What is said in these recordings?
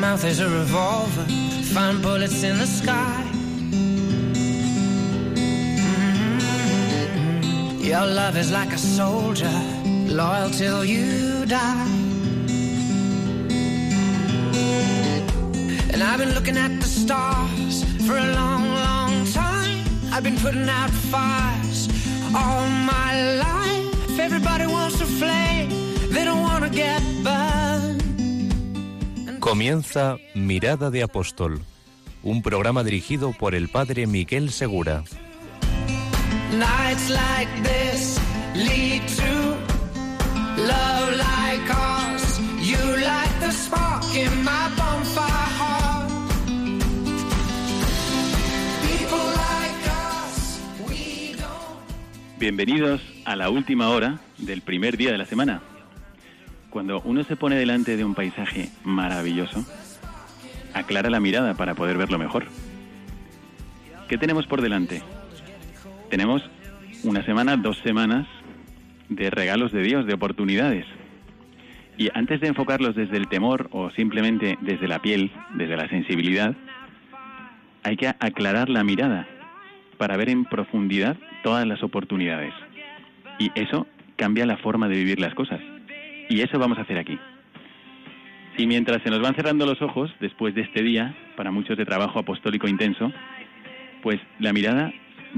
Mouth is a revolver, find bullets in the sky. Mm-hmm. Your love is like a soldier, loyal till you die. And I've been looking at the stars for a long, long time. I've been putting out fires all my life. Everybody wants to flame, they don't want to get burned. Comienza Mirada de Apóstol, un programa dirigido por el padre Miguel Segura. Bienvenidos a la última hora del primer día de la semana. Cuando uno se pone delante de un paisaje maravilloso, aclara la mirada para poder verlo mejor. ¿Qué tenemos por delante? Tenemos una semana, dos semanas de regalos de Dios, de oportunidades. Y antes de enfocarlos desde el temor o simplemente desde la piel, desde la sensibilidad, hay que aclarar la mirada para ver en profundidad todas las oportunidades. Y eso cambia la forma de vivir las cosas. Y eso vamos a hacer aquí. Y mientras se nos van cerrando los ojos, después de este día, para muchos de trabajo apostólico intenso, pues la mirada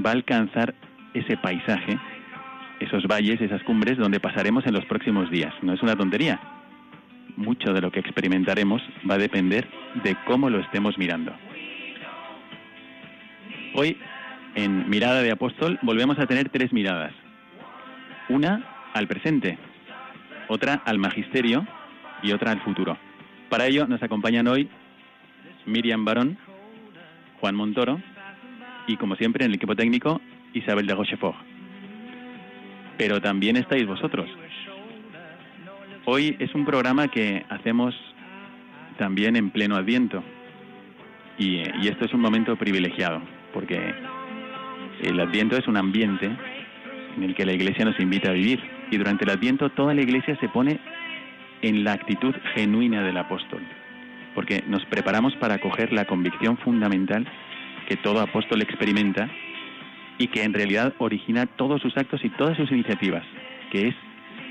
va a alcanzar ese paisaje, esos valles, esas cumbres donde pasaremos en los próximos días. No es una tontería. Mucho de lo que experimentaremos va a depender de cómo lo estemos mirando. Hoy, en Mirada de Apóstol, volvemos a tener tres miradas. Una al presente, otra al magisterio y otra al futuro. Para ello nos acompañan hoy Miriam Barón, Juan Montoro y, como siempre, en el equipo técnico, Isabel de Rochefort. Pero también estáis vosotros. Hoy es un programa que hacemos también en pleno adviento. Y, y esto es un momento privilegiado, porque el adviento es un ambiente en el que la Iglesia nos invita a vivir. Y durante el Adviento toda la Iglesia se pone en la actitud genuina del apóstol, porque nos preparamos para acoger la convicción fundamental que todo apóstol experimenta y que en realidad origina todos sus actos y todas sus iniciativas, que es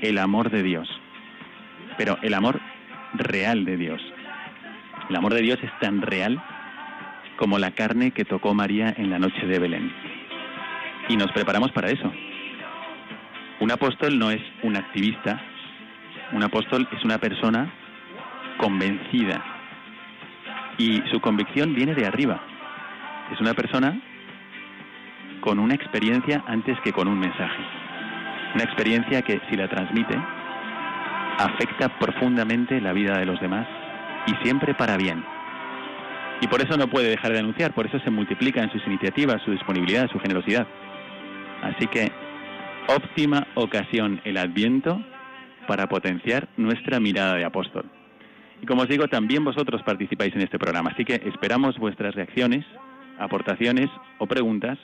el amor de Dios. Pero el amor real de Dios. El amor de Dios es tan real como la carne que tocó María en la noche de Belén. Y nos preparamos para eso, un apóstol no es un activista, un apóstol es una persona convencida y su convicción viene de arriba. Es una persona con una experiencia antes que con un mensaje. Una experiencia que si la transmite afecta profundamente la vida de los demás y siempre para bien. Y por eso no puede dejar de anunciar, por eso se multiplica en sus iniciativas, su disponibilidad, su generosidad. Así que óptima ocasión el Adviento para potenciar nuestra mirada de apóstol. Y como os digo, también vosotros participáis en este programa, así que esperamos vuestras reacciones, aportaciones o preguntas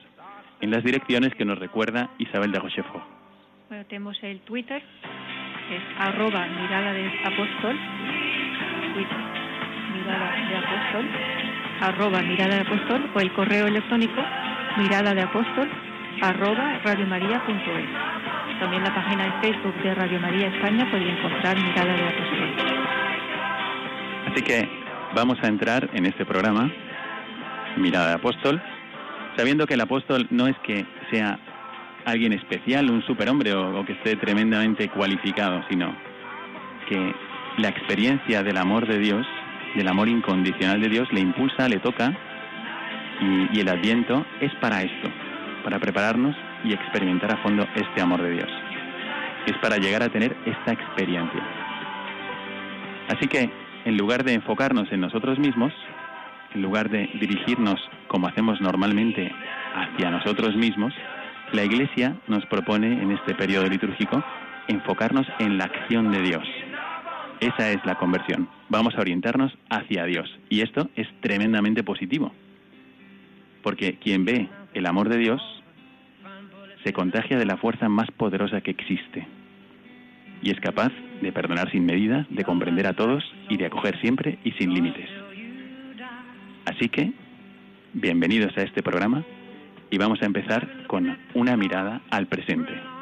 en las direcciones que nos recuerda Isabel de Rochefort. Tenemos el Twitter, que es mirada de apóstol, Twitter, mirada de o el correo electrónico mirada de apóstol arroba radiomaria.es. También la página de Facebook de Radio María España podéis encontrar Mirada de Apóstol. Así que vamos a entrar en este programa, Mirada de Apóstol, sabiendo que el apóstol no es que sea alguien especial, un superhombre o, o que esté tremendamente cualificado, sino que la experiencia del amor de Dios, del amor incondicional de Dios, le impulsa, le toca y, y el adviento es para esto, para prepararnos y experimentar a fondo este amor de Dios. Es para llegar a tener esta experiencia. Así que, en lugar de enfocarnos en nosotros mismos, en lugar de dirigirnos como hacemos normalmente hacia nosotros mismos, la Iglesia nos propone en este periodo litúrgico enfocarnos en la acción de Dios. Esa es la conversión. Vamos a orientarnos hacia Dios. Y esto es tremendamente positivo. Porque quien ve el amor de Dios se contagia de la fuerza más poderosa que existe y es capaz de perdonar sin medida, de comprender a todos y de acoger siempre y sin límites. Así que, bienvenidos a este programa y vamos a empezar con una mirada al presente.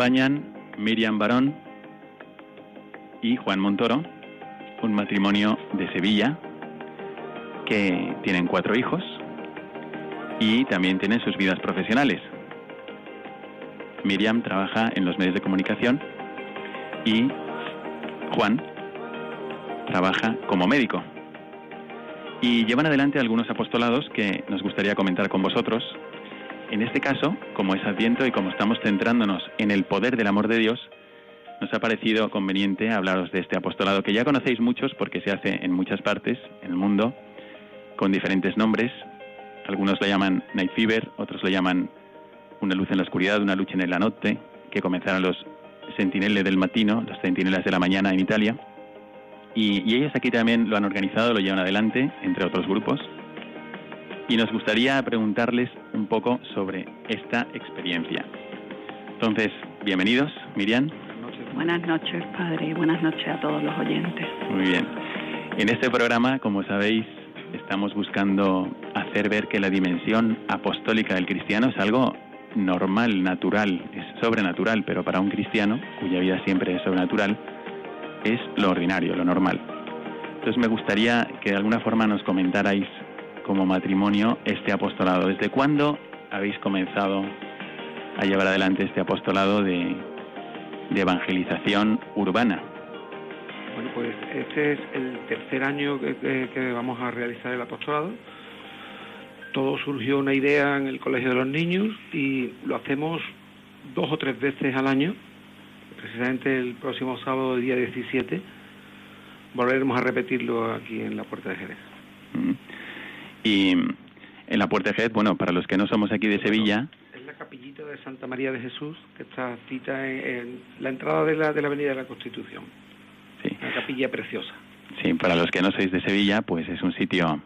Acompañan Miriam Barón y Juan Montoro, un matrimonio de Sevilla que tienen cuatro hijos y también tienen sus vidas profesionales. Miriam trabaja en los medios de comunicación y Juan trabaja como médico. Y llevan adelante algunos apostolados que nos gustaría comentar con vosotros. En este caso, como es Adviento y como estamos centrándonos en el poder del amor de Dios, nos ha parecido conveniente hablaros de este apostolado que ya conocéis muchos porque se hace en muchas partes en el mundo con diferentes nombres. Algunos lo llaman Night Fever, otros lo llaman Una luz en la oscuridad, una lucha en la noche, que comenzaron los Sentinelle del Matino, los Centinelas de la Mañana en Italia. Y, y ellos aquí también lo han organizado, lo llevan adelante, entre otros grupos. Y nos gustaría preguntarles un poco sobre esta experiencia. Entonces, bienvenidos, Miriam. Buenas noches, padre, y buenas noches a todos los oyentes. Muy bien. En este programa, como sabéis, estamos buscando hacer ver que la dimensión apostólica del cristiano es algo normal, natural, es sobrenatural, pero para un cristiano, cuya vida siempre es sobrenatural, es lo ordinario, lo normal. Entonces me gustaría que de alguna forma nos comentarais como matrimonio este apostolado. ¿Desde cuándo habéis comenzado a llevar adelante este apostolado de, evangelización urbana? Bueno, pues este es el tercer año que- que vamos a realizar el apostolado. Todo surgió una idea en el Colegio de los Niños y lo hacemos dos o tres veces al año. Precisamente el próximo sábado, día 17, volveremos a repetirlo aquí en la Puerta de Jerez. Y en la Puerta de Jerez, bueno, para los que no somos aquí de Sevilla, Es la capillita de Santa María de Jesús, que está cita en, en la entrada de la, de la Avenida de la Constitución. sí, Una capilla preciosa. sí, para los que no sois de Sevilla, pues es un sitio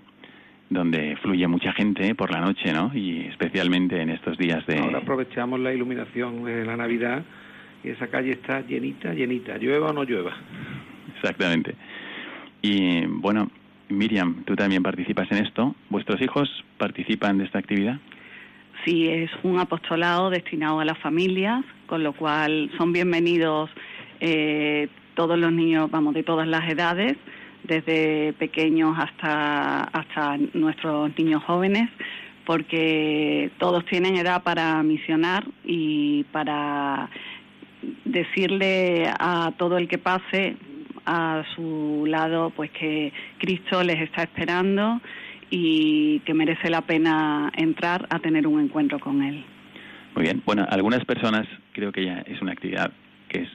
donde fluye mucha gente por la noche, ¿no? Y especialmente en estos días de... Ahora aprovechamos la iluminación de la Navidad y esa calle está llenita, llenita, llueva o no llueva. Exactamente. Y bueno, Miriam, tú también participas en esto. ¿Vuestros hijos participan de esta actividad? Sí, es un apostolado destinado a las familias, con lo cual son bienvenidos eh, todos los niños, vamos, de todas las edades, desde pequeños hasta, hasta nuestros niños jóvenes, porque todos tienen edad para misionar y para decirle a todo el que pase a su lado pues que Cristo les está esperando y que merece la pena entrar a tener un encuentro con él. Muy bien. Bueno, algunas personas creo que ya es una actividad que es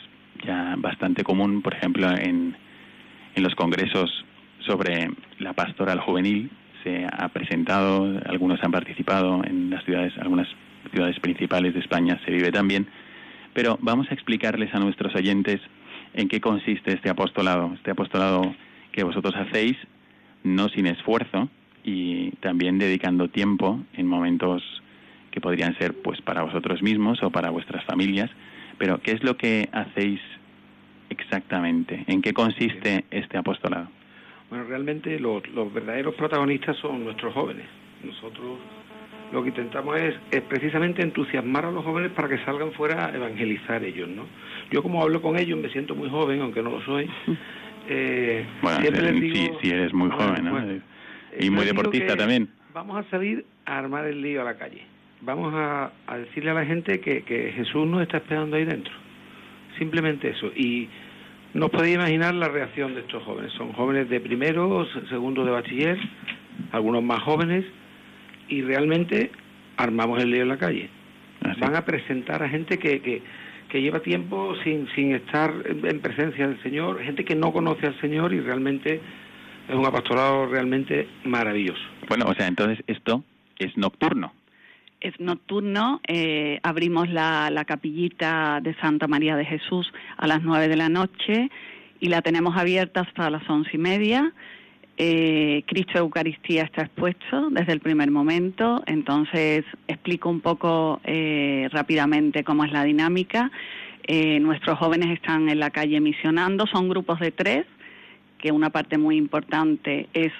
ya bastante común, por ejemplo, en, en los congresos sobre la pastoral juvenil se ha presentado, algunos han participado en las ciudades, algunas ciudades principales de España se vive también, pero vamos a explicarles a nuestros oyentes en qué consiste este apostolado, este apostolado que vosotros hacéis, no sin esfuerzo y también dedicando tiempo en momentos que podrían ser pues para vosotros mismos o para vuestras familias, pero ¿qué es lo que hacéis exactamente? ¿En qué consiste este apostolado? Bueno, realmente los, los verdaderos protagonistas son nuestros jóvenes. Nosotros lo que intentamos es, es precisamente entusiasmar a los jóvenes para que salgan fuera a evangelizar ellos, ¿no? Yo como hablo con ellos me siento muy joven, aunque no lo soy. Eh, Bueno, siempre les si, digo- si eres muy Bueno, joven, ¿no? bueno. y muy digo deportista también. Vamos a salir a armar el lío a la calle. Vamos a, a decirle a la gente que, que Jesús nos está esperando ahí dentro. Simplemente eso. Y no os podéis imaginar la reacción de estos jóvenes. Son jóvenes de primero, se- segundo de bachiller, algunos más jóvenes, y realmente armamos el lío en la calle. Ah. Van a presentar a gente que, que, que lleva tiempo sin, sin estar en en presencia del Señor, gente que no conoce al Señor y realmente es un apostolado realmente maravilloso. Bueno, o sea, entonces esto es nocturno. Es nocturno, eh, abrimos la, la capillita de Santa María de Jesús a las nueve de la noche y la tenemos abierta hasta las once y media. Eh, Cristo Eucaristía está expuesto desde el primer momento, entonces explico un poco eh, rápidamente cómo es la dinámica. Eh, nuestros jóvenes están en la calle misionando, son grupos de tres, que una parte muy importante es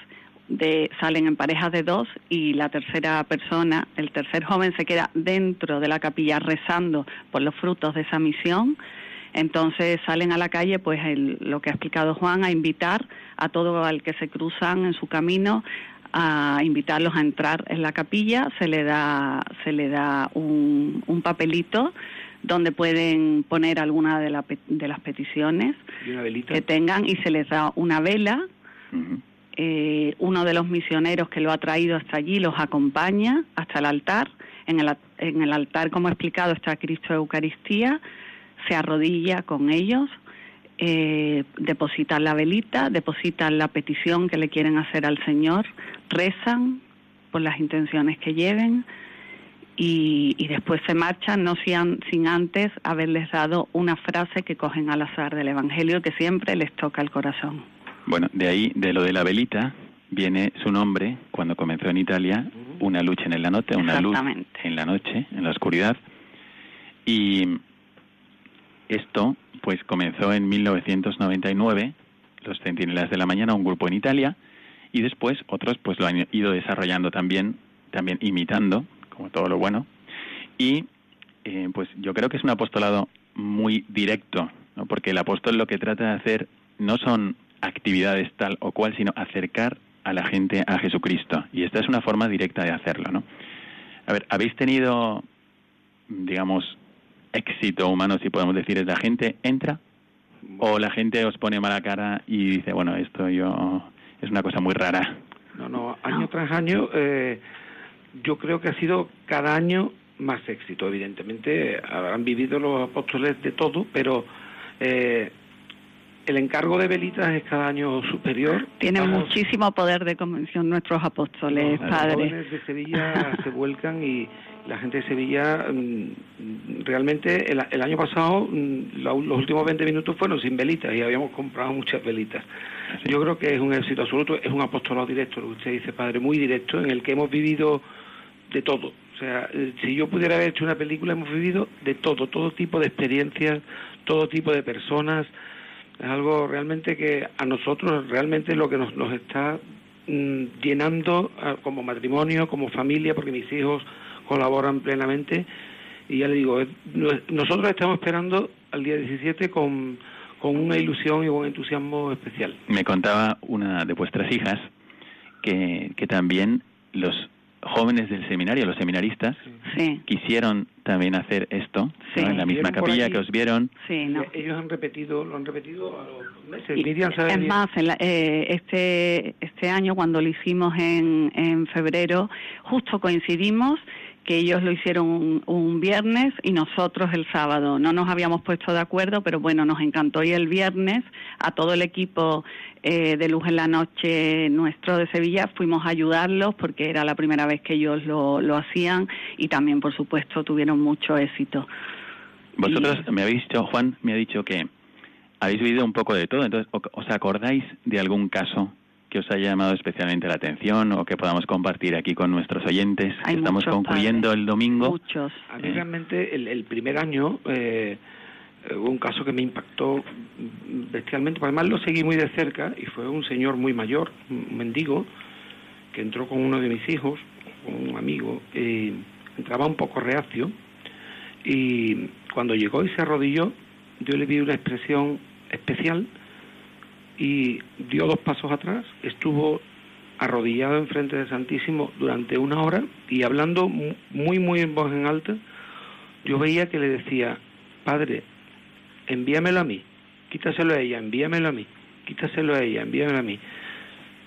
de salen en parejas de dos y la tercera persona, el tercer joven se queda dentro de la capilla rezando por los frutos de esa misión. Entonces salen a la calle, pues el- lo que ha explicado Juan, a invitar a todo al que se cruzan en su camino, a invitarlos a entrar en la capilla. Se le da, se le da un, un papelito donde pueden poner alguna de, la de las peticiones que tengan y se les da una vela eh, uno de los misioneros que lo ha traído hasta allí los acompaña hasta el altar. En el, en el altar, como he explicado, está Cristo Eucaristía, se arrodilla con ellos, eh, depositan la velita, depositan la petición que le quieren hacer al Señor, rezan por las intenciones que lleven y, y después se marchan, no sin, sin antes haberles dado una frase que cogen al azar del Evangelio que siempre les toca el corazón. Bueno, de ahí, de lo de la velita, viene su nombre cuando comenzó en Italia, una lucha en la noche, una luz en la noche, en la oscuridad. Y esto, pues comenzó en 1999, los Centinelas de la Mañana, un grupo en Italia, y después otros pues lo han ido desarrollando también, también imitando, como todo lo bueno. Y eh, pues yo creo que es un apostolado muy directo, porque el apóstol lo que trata de hacer no son actividades tal o cual, sino acercar a la gente a Jesucristo. Y esta es una forma directa de hacerlo, ¿no? A ver, ¿habéis tenido, digamos, éxito humano, si podemos decir, es la gente entra o la gente os pone mala cara y dice, bueno, esto yo es una cosa muy rara? No, no, año tras año, eh, yo creo que ha sido cada año más éxito. Evidentemente, habrán vivido los apóstoles de todo, pero eh, el encargo de velitas es cada año superior. Tienen muchísimo poder de convención nuestros apóstoles, los padre. jóvenes de Sevilla se vuelcan y la gente de Sevilla mm, realmente el, el año pasado mm, los últimos 20 minutos fueron sin velitas y habíamos comprado muchas velitas. Yo creo que es un éxito absoluto, es un apostolado directo, lo que usted dice, padre, muy directo, en el que hemos vivido de todo. O sea, eh, si yo pudiera haber hecho una película, hemos vivido de todo, todo tipo de experiencias, todo tipo de personas. Es algo realmente que a nosotros realmente lo que nos, nos está mm, llenando ah, como matrimonio, como familia, porque mis hijos colaboran plenamente. Y ya le digo, nosotros estamos esperando al día 17 con, con una ilusión y un entusiasmo especial. Me contaba una de vuestras hijas que, que también los jóvenes del seminario, los seminaristas, Sí, quisieron también hacer esto Sí. ¿no? en la misma capilla que os vieron. sí, no. Eh, Ellos han repetido, lo han repetido a los meses. Y- Miriam sabe es bien. más, en la- eh, este, este año cuando lo hicimos en, en febrero, justo coincidimos que ellos lo hicieron un, un viernes y nosotros el sábado. No nos habíamos puesto de acuerdo, pero bueno, nos encantó y el viernes a todo el equipo eh, de Luz en la Noche nuestro de Sevilla fuimos a ayudarlos porque era la primera vez que ellos lo, lo hacían y también, por supuesto, tuvieron mucho éxito. Vosotros me habéis dicho, Juan me ha dicho que habéis vivido un poco de todo, entonces, ¿o- ¿os acordáis de algún caso que os haya llamado especialmente la atención o que podamos compartir aquí con nuestros oyentes? Hay Estamos muchos, concluyendo padre. el domingo. Muchos. A mí Eh. realmente el, el primer año eh, hubo un caso que me impactó bestialmente, además lo seguí muy de cerca y fue un señor muy mayor, un mendigo, que entró con uno de mis hijos, con un amigo, y entraba un poco reacio y cuando llegó y se arrodilló, yo le vi una expresión especial y dio dos pasos atrás, estuvo arrodillado enfrente del Santísimo durante una hora y hablando mu- muy, muy en voz en alta, yo veía que le decía, Padre, envíamelo a mí, quítaselo a ella, envíamelo a mí, quítaselo a ella, envíamelo a mí.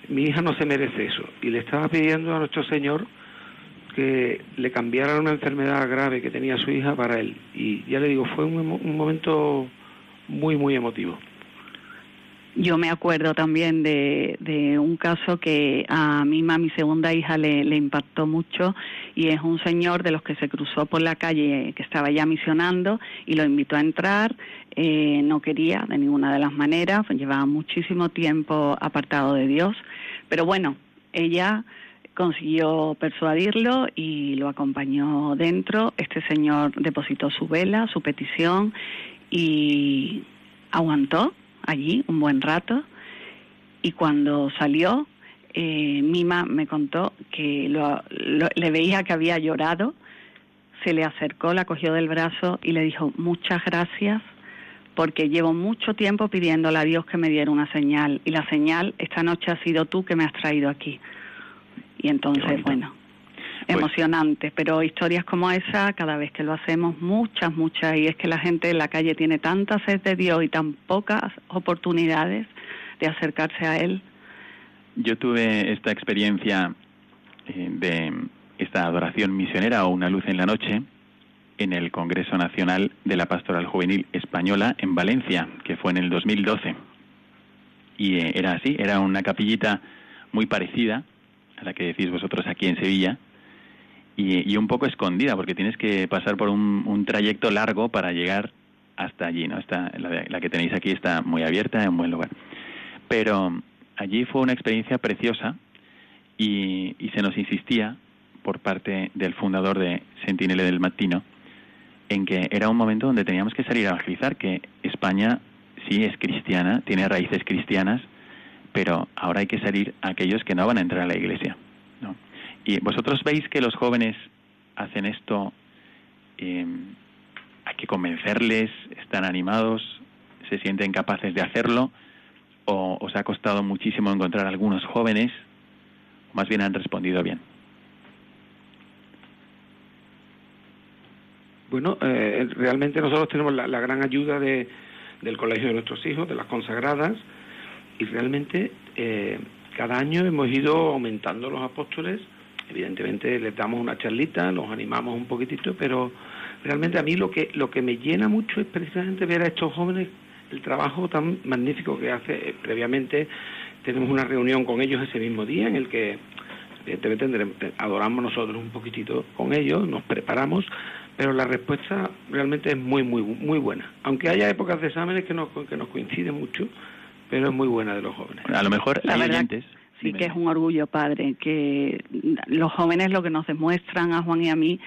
Mi hija no se merece eso. Y le estaba pidiendo a nuestro Señor que le cambiaran una enfermedad grave que tenía su hija para él. Y ya le digo, fue un, un momento muy, muy emotivo. Yo me acuerdo también de, de, un caso que a mi mi segunda hija, le, le, impactó mucho y es un señor de los que se cruzó por la calle que estaba ya misionando y lo invitó a entrar. Eh, no quería de ninguna de las maneras, llevaba muchísimo tiempo apartado de Dios, pero bueno, ella consiguió persuadirlo y lo acompañó dentro. Este señor depositó su vela, su petición y aguantó allí un buen rato y cuando salió, eh, Mima me contó que lo, le veía que había llorado, se le acercó, la cogió del brazo y le dijo muchas gracias porque llevo mucho tiempo pidiéndole a Dios que me diera una señal y la señal esta noche ha sido tú que me has traído aquí. Y entonces, bueno, pues emocionante, pero historias como esa, cada vez que lo hacemos, muchas, muchas, y es que la gente en la calle tiene tanta sed de Dios y tan pocas oportunidades de acercarse a Él. Yo tuve esta experiencia eh, de esta adoración misionera o una luz en la noche en el Congreso Nacional de la Pastoral Juvenil Española en Valencia, que fue en el 2012. Y eh, era así, era una capillita muy parecida a la que decís vosotros aquí en Sevilla, y, un poco escondida, porque tienes que pasar por un, trayecto largo para llegar hasta allí, ¿no? Está, la, que tenéis aquí está muy abierta, en buen lugar. Pero allí fue una experiencia preciosa y, se nos insistía por parte del fundador de Sentinele del Matino en que era un momento donde teníamos que salir a evangelizar, que España sí es cristiana, tiene raíces cristianas, pero ahora hay que salir a aquellos que no van a entrar a la iglesia. Y vosotros veis que los jóvenes hacen esto, hay que convencerles, están animados, se sienten capaces de hacerlo, o os ha costado muchísimo encontrar algunos jóvenes, o más bien han respondido bien. Bueno, eh, realmente nosotros tenemos la, gran ayuda de, del colegio de nuestros hijos, de las consagradas, y realmente eh, cada año hemos ido aumentando los apóstoles Evidentemente les damos una charlita, los animamos un poquitito, pero realmente a mí lo que, lo que me llena mucho es precisamente ver a estos jóvenes el trabajo tan magnífico que hace. Eh, previamente tenemos una reunión con ellos ese mismo día en el que evidentemente adoramos nosotros un poquitito con ellos, nos preparamos, pero la respuesta realmente es muy, muy, muy buena. Aunque haya épocas de exámenes que nos, que nos coinciden mucho, pero es muy buena de los jóvenes. A lo mejor hay oyentes sí que es un orgullo, padre, que los jóvenes lo que nos demuestran a Juan y a mí,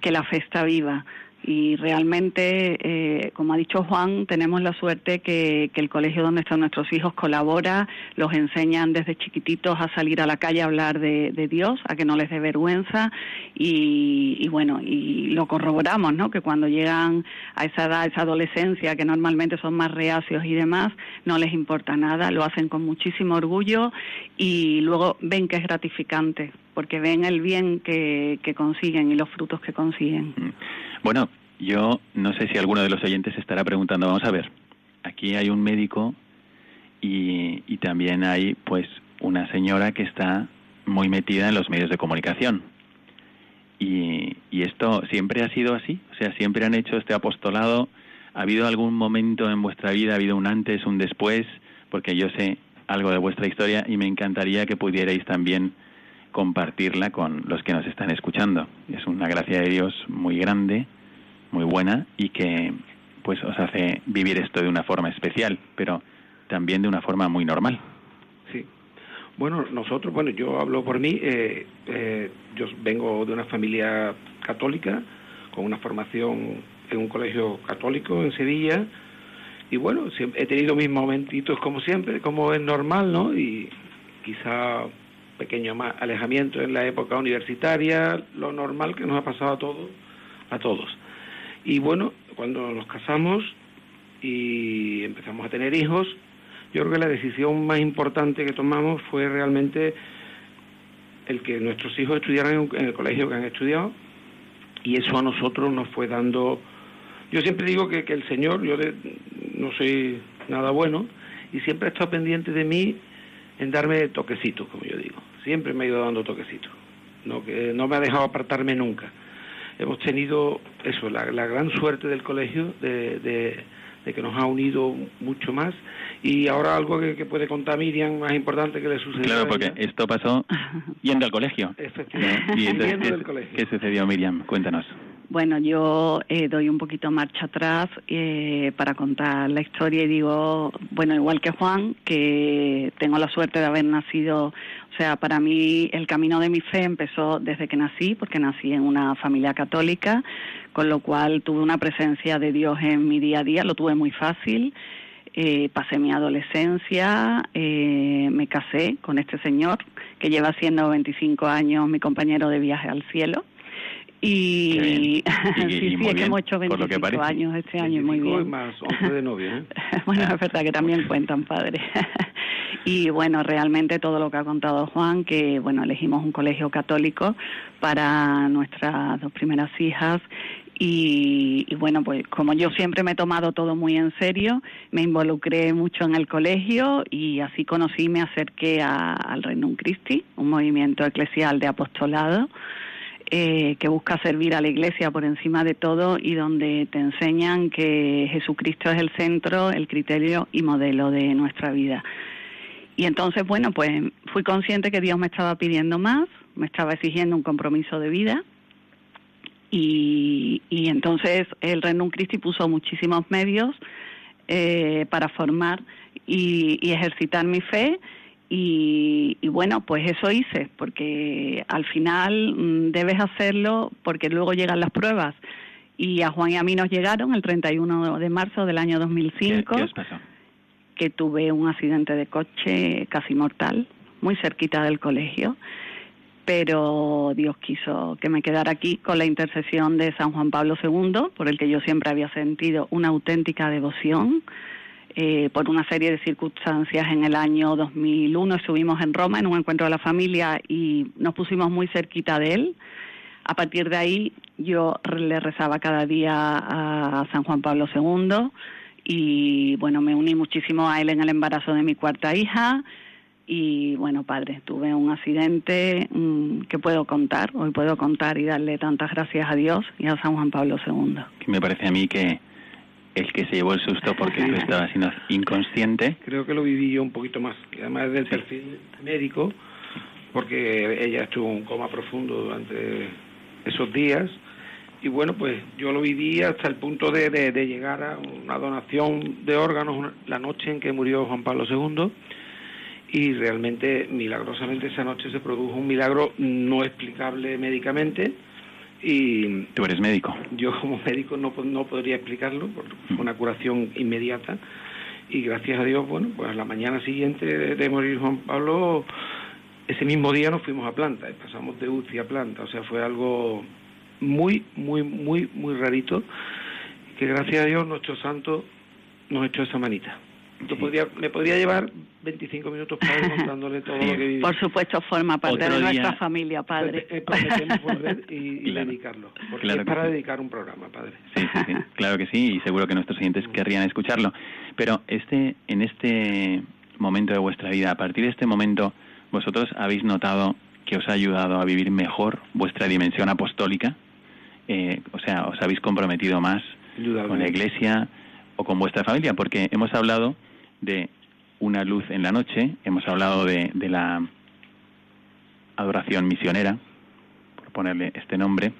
que la fe está viva y realmente, eh, como ha dicho Juan, tenemos la suerte que, el colegio donde están nuestros hijos colabora, los enseñan desde chiquititos a salir a la calle a hablar de, Dios, a que no les dé vergüenza y, bueno, y lo corroboramos, ¿no? Que cuando llegan a esa edad, esa adolescencia, que normalmente son más reacios y demás, no les importa nada, lo hacen con muchísimo orgullo y luego ven que es gratificante porque ven el bien que, que consiguen y los frutos que consiguen. Bueno, yo no sé si alguno de los oyentes estará preguntando, vamos a ver, aquí hay un médico y, y también hay pues una señora que está muy metida en los medios de comunicación. Y, y, esto siempre ha sido así, o sea, siempre han hecho este apostolado. ¿Ha habido algún momento en vuestra vida, ha habido un antes, un después? Porque yo sé algo de vuestra historia y me encantaría que pudierais también compartirla con los que nos están escuchando. Es una gracia de Dios muy grande, muy buena y que pues os hace vivir esto de una forma especial, pero también de una forma muy normal. Sí. Bueno, nosotros, bueno, yo hablo por mí, eh, eh, yo vengo de una familia católica, con una formación en un colegio católico en Sevilla, y bueno, he tenido mis momentitos como siempre, como es normal, ¿no? Y quizá pequeño alejamiento en la época universitaria, lo normal que nos ha pasado a todos, a todos. Y bueno, cuando nos casamos y empezamos a tener hijos, yo creo que la decisión más importante que tomamos fue realmente el que nuestros hijos estudiaran en el colegio que han estudiado y eso a nosotros nos fue dando yo siempre digo que, el Señor yo no soy nada bueno y siempre ha estado pendiente de mí en darme toquecitos como yo digo siempre me ha ido dando toquecitos. no, que no me ha dejado apartarme nunca. Hemos tenido eso, la, gran suerte del colegio de, que nos ha unido mucho más. Y ahora algo que, puede contar Miriam más importante que le sucedió. Claro, porque esto pasó yendo al colegio. Efectivamente, yendo al colegio. ¿Qué sucedió, Miriam? Cuéntanos. Bueno, yo eh, doy un poquito marcha atrás eh, para contar la historia y digo, bueno, igual que Juan, que tengo la suerte de haber nacido, o sea, para mí el camino de mi fe empezó desde que nací, porque nací en una familia católica, con lo cual tuve una presencia de Dios en mi día a día, lo tuve muy fácil. Eh, pasé mi adolescencia, me casé con este señor que lleva siendo 25 años mi compañero de viaje al cielo. Y, sí, sí, es que hemos hecho 25 años este año, muy bien. más 11 de novio, ¿eh? bueno, es verdad que también cuentan, padre. y bueno, realmente todo lo que ha contado Juan, que bueno, elegimos un colegio católico para nuestras dos primeras hijas y, y, bueno, pues como yo siempre me he tomado todo muy en serio, me involucré mucho en el colegio y así conocí, me acerqué a, al Reino Christi, un movimiento eclesial de apostolado eh, que busca servir a la Iglesia por encima de todo y donde te enseñan que Jesucristo es el centro, el criterio y modelo de nuestra vida. Y entonces, bueno, pues fui consciente que Dios me estaba pidiendo más, me estaba exigiendo un compromiso de vida. Y, entonces el Renum Christi puso muchísimos medios eh, para formar y ejercitar mi fe y, bueno, pues eso hice, porque al final mm, debes hacerlo porque luego llegan las pruebas. Y a Juan y a mí nos llegaron el 31 de marzo del año 2005. ¿Qué, os pasó? Que tuve un accidente de coche casi mortal, muy cerquita del colegio. Pero Dios quiso que me quedara aquí con la intercesión de San Juan Pablo II, por el que yo siempre había sentido una auténtica devoción eh, por una serie de circunstancias en el año 2001 estuvimos en Roma en un encuentro de la familia y nos pusimos muy cerquita de él. A partir de ahí yo le rezaba cada día a San Juan Pablo II y bueno, me uní muchísimo a él en el embarazo de mi cuarta hija y bueno, padre, tuve un accidente mm, que puedo contar, hoy puedo contar y darle tantas gracias a Dios y a San Juan Pablo II. Me parece a mí que el que se llevó el susto porque tú estabas inconsciente. Creo que lo viví yo un poquito más, además del perfil médico, porque ella estuvo en coma profundo durante esos días. Y bueno, pues yo lo viví hasta el punto de, de, llegar a una donación de órganos la noche en que murió Juan Pablo II. Y realmente, milagrosamente, esa noche se produjo un milagro no explicable médicamente y tú eres médico. Yo como médico no, no podría explicarlo, porque fue una curación inmediata y gracias a Dios, bueno, pues a la mañana siguiente de morir Juan Pablo, ese mismo día nos fuimos a planta, pasamos de UCI a planta, o sea, fue algo muy, muy, muy, muy rarito, que gracias a Dios nuestro santo nos echó esa manita me podría llevar 25 minutos para contándole todo lo que viví. Por supuesto, forma parte de nuestra familia, padre. Eh, prometemos volver y, dedicarlo. Porque es para dedicar un programa, padre. Sí, sí, sí, claro que sí, y seguro que nuestros oyentes querrían escucharlo. Pero este, en este momento de vuestra vida, a partir de este momento, vosotros habéis notado que os ha ayudado a vivir mejor vuestra dimensión apostólica. Eh, o sea, os habéis comprometido más con la Iglesia o con vuestra familia, porque hemos hablado de una luz en la noche, hemos hablado de, la adoración misionera, por ponerle este nombre,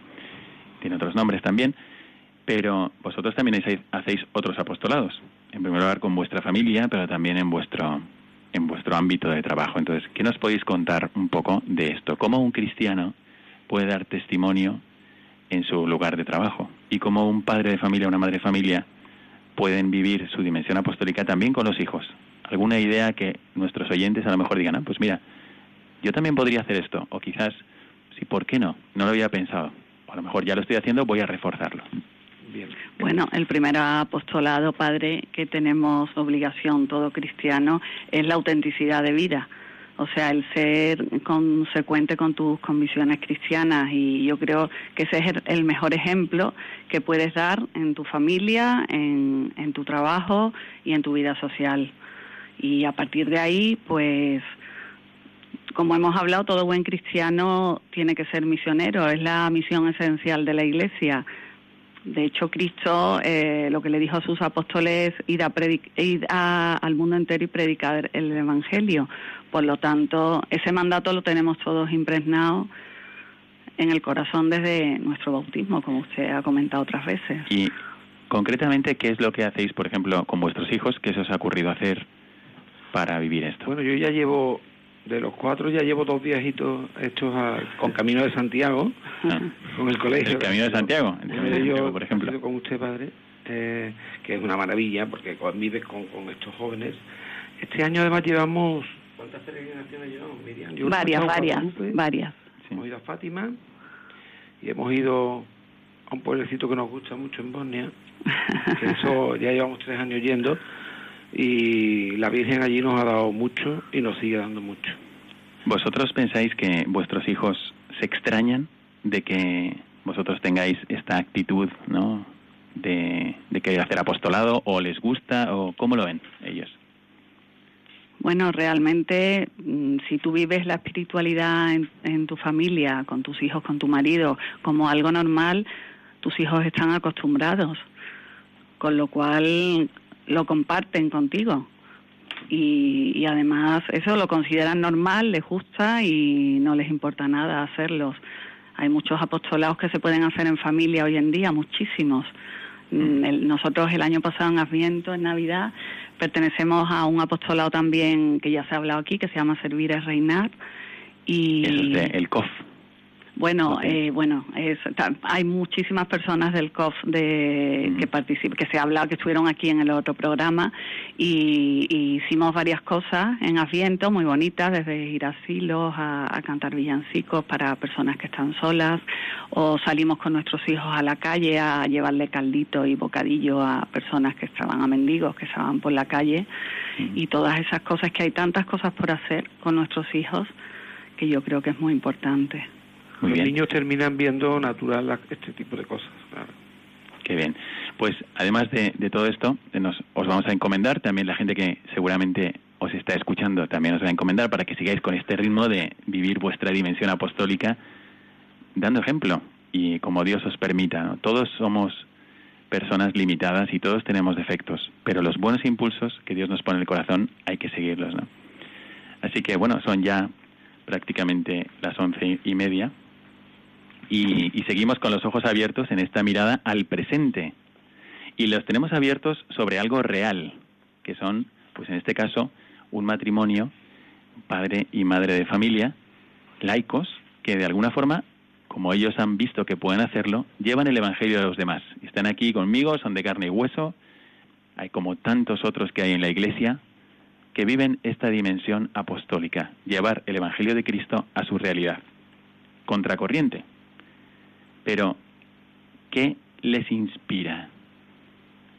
tiene otros nombres también, pero vosotros también hacéis, otros apostolados, en primer lugar con vuestra familia, pero también en vuestro en vuestro ámbito de trabajo. Entonces, ¿qué nos podéis contar un poco de esto? ¿Cómo un cristiano puede dar testimonio en su lugar de trabajo? Y cómo un padre de familia, una madre de familia, pueden vivir su dimensión apostólica también con los hijos. ¿Alguna idea que nuestros oyentes a lo mejor digan, ah, pues mira, yo también podría hacer esto? O quizás, sí, ¿por qué no? No lo había pensado. O a lo mejor ya lo estoy haciendo, voy a reforzarlo. Bueno, el primer apostolado, Padre, que tenemos obligación todo cristiano, es la autenticidad de vida o sea, el ser consecuente con tus convicciones cristianas y yo creo que ese es el mejor ejemplo que puedes dar en tu familia, en, tu trabajo y en tu vida social. Y a partir de ahí, pues como hemos hablado, todo buen cristiano tiene que ser misionero, es la misión esencial de la Iglesia. De hecho, Cristo eh, lo que le dijo a sus apóstoles es ir, a ir al mundo entero y predicar el Evangelio. Por lo tanto, ese mandato lo tenemos todos impregnado en el corazón desde nuestro bautismo, como usted ha comentado otras veces. Y concretamente, ¿qué es lo que hacéis, por ejemplo, con vuestros hijos? ¿Qué se os ha ocurrido hacer para vivir esto? Bueno, yo ya llevo de los cuatro ya llevo dos viajitos estos con Camino de Santiago, ah. con el colegio. ¿El Camino de Santiago? yo, por ejemplo. con usted, padre, eh, que es una maravilla porque convives con, con estos jóvenes. Este año además llevamos... ¿Cuántas peregrinaciones llevamos, Miriam? varias, varias, varias. Hemos ido a Fátima y hemos ido a un pueblecito que nos gusta mucho en Bosnia, que eso ya llevamos tres años yendo y la Virgen allí nos ha dado mucho y nos sigue dando mucho. ¿Vosotros pensáis que vuestros hijos se extrañan de que vosotros tengáis esta actitud, ¿no? De, querer hacer apostolado o les gusta o cómo lo ven ellos? Bueno, realmente, mm, si tú vives la espiritualidad en, en, tu familia, con tus hijos, con tu marido, como algo normal, tus hijos están acostumbrados. Con lo cual, lo comparten contigo. Y, además eso lo consideran normal, les gusta y no les importa nada hacerlos. Hay muchos apostolados que se pueden hacer en familia hoy en día, muchísimos. Mm, nosotros el año pasado en Adviento, en Navidad, pertenecemos a un apostolado también que ya se ha hablado aquí, que se llama Servir es Reinar. Y... el COF. Bueno, eh, bueno, hay muchísimas personas del COF de, que participan, que se ha hablado, que estuvieron aquí en el otro programa y, hicimos varias cosas en Adviento muy bonitas, desde ir a asilos a, cantar villancicos para personas que están solas o salimos con nuestros hijos a la calle a llevarle caldito y bocadillo a personas que estaban a mendigos, que estaban por la calle y todas esas cosas que hay tantas cosas por hacer con nuestros hijos que yo creo que es muy importante los niños terminan viendo natural este tipo de cosas. Qué bien. Pues además de, todo esto, nos, os vamos a encomendar, también la gente que seguramente os está escuchando también os va a encomendar para que sigáis con este ritmo de vivir vuestra dimensión apostólica dando ejemplo y como Dios os permita. Todos somos personas limitadas y todos tenemos defectos, pero los buenos impulsos que Dios nos pone en el corazón hay que seguirlos. ¿no? Así que bueno, son ya prácticamente las once y media y, seguimos con los ojos abiertos en esta mirada al presente. Y los tenemos abiertos sobre algo real, que son, pues en este caso, un matrimonio, padre y madre de familia, laicos, que de alguna forma, como ellos han visto que pueden hacerlo, llevan el Evangelio a los demás. Están aquí conmigo, son de carne y hueso, hay como tantos otros que hay en la Iglesia, que viven esta dimensión apostólica, llevar el Evangelio de Cristo a su realidad, contracorriente. Pero, ¿qué les inspira?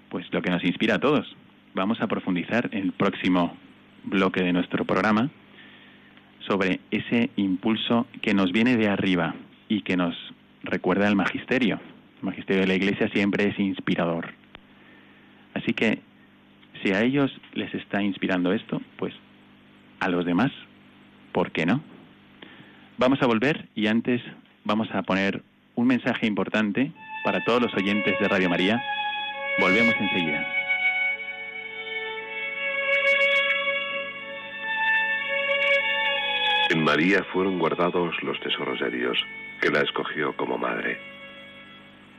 Pues lo que nos inspira a todos. Vamos a profundizar en el próximo bloque de nuestro programa sobre ese impulso que nos viene de arriba y que nos recuerda al magisterio. El magisterio de la Iglesia siempre es inspirador. Así que, si a ellos les está inspirando esto, pues a los demás, ¿por qué no? Vamos a volver y antes vamos a poner un mensaje importante para todos los oyentes de Radio María. Volvemos enseguida. En María fueron guardados los tesoros de Dios, que la escogió como madre.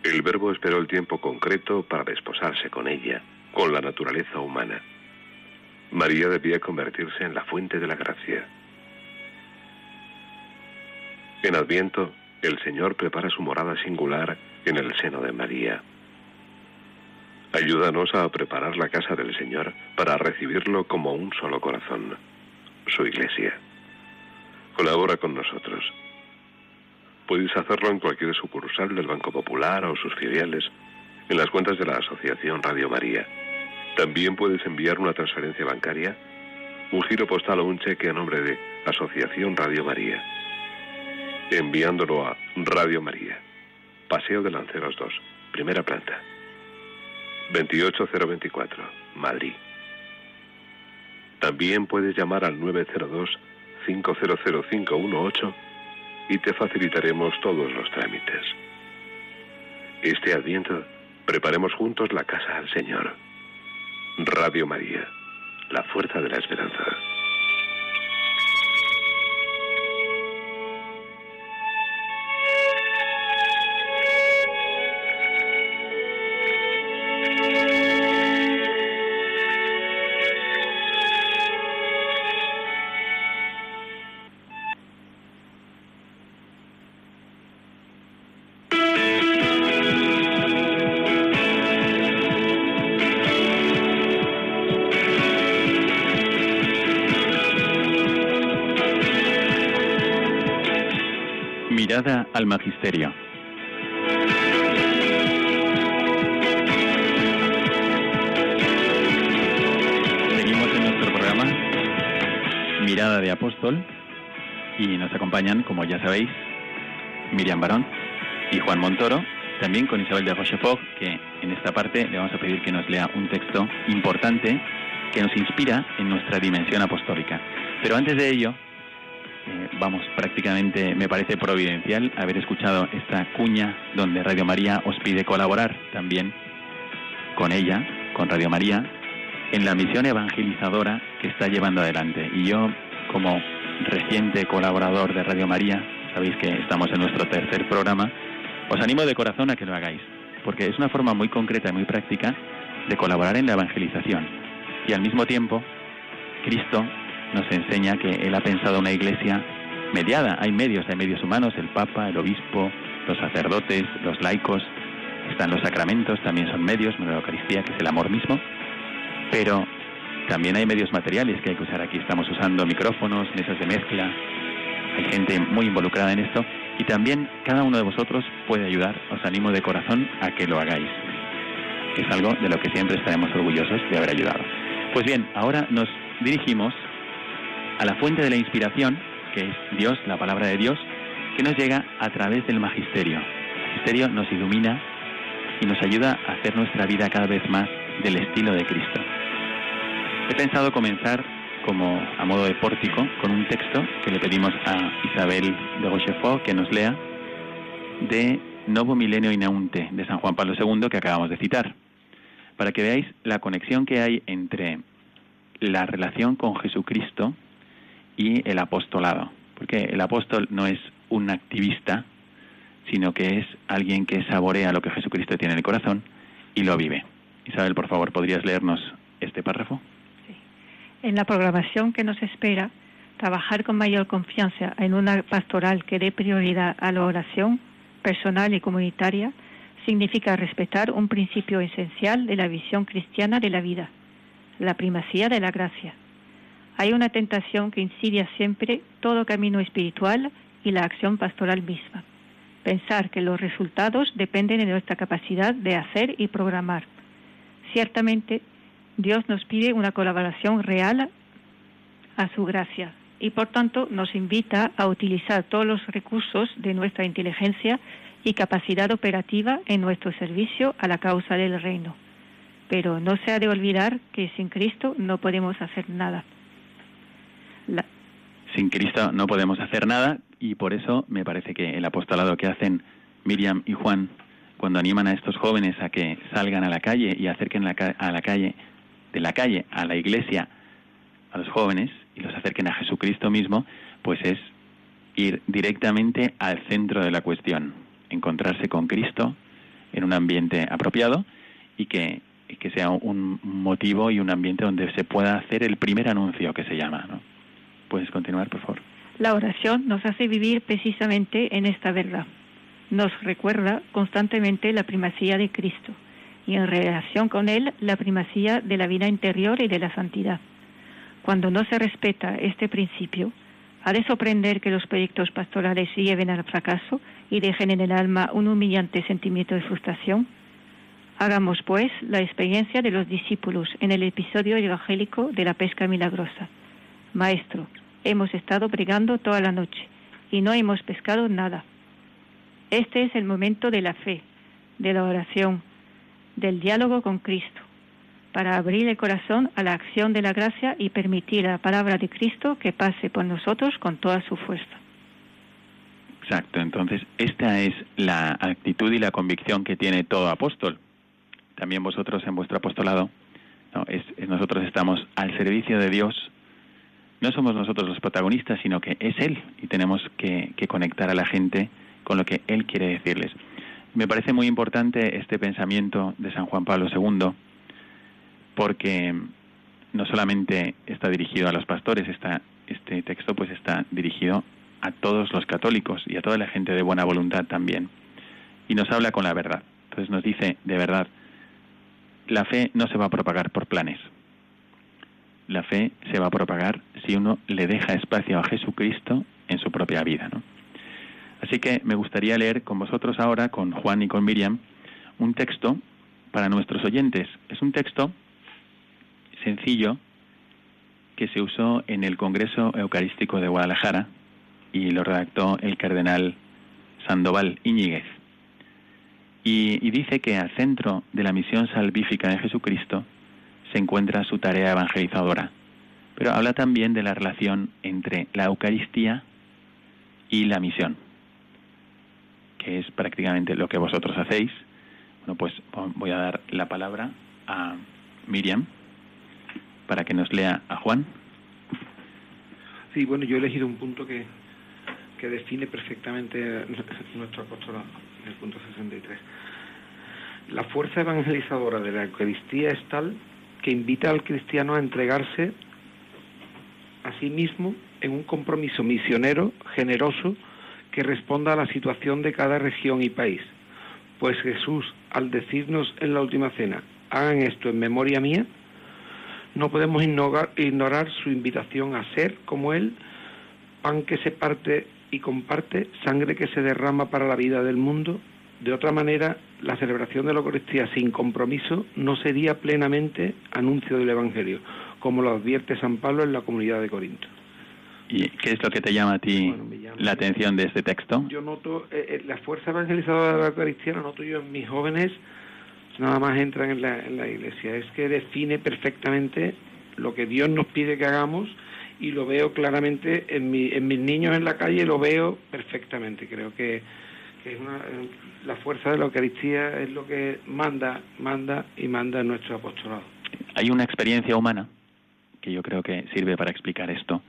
El Verbo esperó el tiempo concreto para desposarse con ella, con la naturaleza humana. María debía convertirse en la fuente de la gracia. En Adviento, el Señor prepara su morada singular en el seno de María. Ayúdanos a preparar la casa del Señor para recibirlo como un solo corazón, su iglesia. Colabora con nosotros. Puedes hacerlo en cualquier sucursal del Banco Popular o sus filiales, en las cuentas de la Asociación Radio María. También puedes enviar una transferencia bancaria, un giro postal o un cheque a nombre de Asociación Radio María enviándolo a Radio María, Paseo de Lanceros 2, primera planta, 28024, Madrid. También puedes llamar al 902 500-518 y te facilitaremos todos los trámites. Este adviento, preparemos juntos la casa al Señor. Radio María, la fuerza de la esperanza. Magisterio. Seguimos en nuestro programa Mirada de Apóstol y nos acompañan, como ya sabéis, Miriam Barón y Juan Montoro, también con Isabel de Rochefort, que en esta parte le vamos a pedir que nos lea un texto importante que nos inspira en nuestra dimensión apostólica. Pero antes de ello, vamos, prácticamente me parece providencial haber escuchado esta cuña donde Radio María os pide colaborar también con ella, con Radio María, en la misión evangelizadora que está llevando adelante. Y yo, como reciente colaborador de Radio María, sabéis que estamos en nuestro tercer programa, os animo de corazón a que lo hagáis, porque es una forma muy concreta y muy práctica de colaborar en la evangelización. Y al mismo tiempo, Cristo nos enseña que Él ha pensado una iglesia mediada. Hay medios, hay medios humanos, el Papa, el Obispo, los sacerdotes, los laicos, están los sacramentos, también son medios, la Eucaristía, que es el amor mismo, pero también hay medios materiales que hay que usar aquí. Estamos usando micrófonos, mesas de mezcla, hay gente muy involucrada en esto y también cada uno de vosotros puede ayudar. Os animo de corazón a que lo hagáis. Es algo de lo que siempre estaremos orgullosos de haber ayudado. Pues bien, ahora nos dirigimos a la fuente de la inspiración, que es Dios, la palabra de Dios, que nos llega a través del magisterio. El magisterio nos ilumina y nos ayuda a hacer nuestra vida cada vez más del estilo de Cristo. He pensado comenzar como a modo de pórtico con un texto que le pedimos a Isabel de Rochefort que nos lea de Novo Milenio Inaunte de San Juan Pablo II que acabamos de citar, para que veáis la conexión que hay entre la relación con Jesucristo y el apostolado, porque el apóstol no es un activista, sino que es alguien que saborea lo que Jesucristo tiene en el corazón y lo vive. Isabel, por favor, ¿podrías leernos este párrafo? Sí. En la programación que nos espera, trabajar con mayor confianza en una pastoral que dé prioridad a la oración personal y comunitaria significa respetar un principio esencial de la visión cristiana de la vida, la primacía de la gracia. Hay una tentación que insidia siempre todo camino espiritual y la acción pastoral misma. Pensar que los resultados dependen de nuestra capacidad de hacer y programar. Ciertamente, Dios nos pide una colaboración real a su gracia y por tanto nos invita a utilizar todos los recursos de nuestra inteligencia y capacidad operativa en nuestro servicio a la causa del reino. Pero no se ha de olvidar que sin Cristo no podemos hacer nada. Sin Cristo no podemos hacer nada y por eso me parece que el apostolado que hacen Miriam y Juan cuando animan a estos jóvenes a que salgan a la calle y acerquen la a la calle de la calle a la iglesia a los jóvenes y los acerquen a Jesucristo mismo, pues es ir directamente al centro de la cuestión, encontrarse con Cristo en un ambiente apropiado y que, que sea un motivo y un ambiente donde se pueda hacer el primer anuncio que se llama. ¿no? Puedes continuar, por favor. La oración nos hace vivir precisamente en esta verdad. Nos recuerda constantemente la primacía de Cristo y en relación con Él la primacía de la vida interior y de la santidad. Cuando no se respeta este principio, ha de sorprender que los proyectos pastorales lleven al fracaso y dejen en el alma un humillante sentimiento de frustración. Hagamos, pues, la experiencia de los discípulos en el episodio evangélico de la pesca milagrosa. Maestro, hemos estado brigando toda la noche y no hemos pescado nada. Este es el momento de la fe, de la oración, del diálogo con Cristo. para abrir el corazón a la acción de la gracia y permitir a la palabra de Cristo que pase por nosotros con toda su fuerza. Exacto, entonces esta es la actitud y la convicción que tiene todo apóstol. También vosotros en vuestro apostolado, ¿no? es, nosotros estamos al servicio de Dios. No somos nosotros los protagonistas, sino que es Él y tenemos que, conectar a la gente con lo que Él quiere decirles. Me parece muy importante este pensamiento de San Juan Pablo II, porque no solamente está dirigido a los pastores, este texto pues está dirigido a todos los católicos y a toda la gente de buena voluntad también. Y nos habla con la verdad. Entonces nos dice, de verdad, la fe no se va a propagar por planes. La fe se va a propagar si uno le deja espacio a Jesucristo en su propia vida. ¿no? Así que me gustaría leer con vosotros ahora, con Juan y con Miriam, un texto para nuestros oyentes. Es un texto sencillo que se usó en el Congreso Eucarístico de Guadalajara y lo redactó el cardenal Sandoval Iñiguez. Y, dice que al centro de la misión salvífica de Jesucristo se encuentra su tarea evangelizadora, pero habla también de la relación entre la Eucaristía y la misión, que es prácticamente lo que vosotros hacéis. Bueno, pues voy a dar la palabra a Miriam para que nos lea a Juan. Sí, bueno, yo he elegido un punto que, que define perfectamente nuestro apostolado, el punto 63. La fuerza evangelizadora de la Eucaristía es tal que invita al cristiano a entregarse a sí mismo en un compromiso misionero generoso que responda a la situación de cada región y país. Pues Jesús, al decirnos en la última cena, hagan esto en memoria mía, no podemos ignorar, su invitación a ser como Él, pan que se parte y comparte sangre que se derrama para la vida del mundo. De otra manera, la celebración de la Eucaristía sin compromiso no sería plenamente anuncio del Evangelio, como lo advierte San Pablo en la comunidad de Corinto. ¿Y qué es lo que te llama a ti la atención de este texto? Yo noto eh, eh, la fuerza evangelizadora de la Eucaristía, la noto yo en mis jóvenes, nada más entran en la, en la iglesia. Es que define perfectamente lo que Dios nos pide que hagamos y lo veo claramente en, mi, en mis niños en la calle, lo veo perfectamente. Creo que, una, la fuerza de la Eucaristía es lo que manda, manda y manda nuestro apostolado. Hay una experiencia humana que yo creo que sirve para explicar esto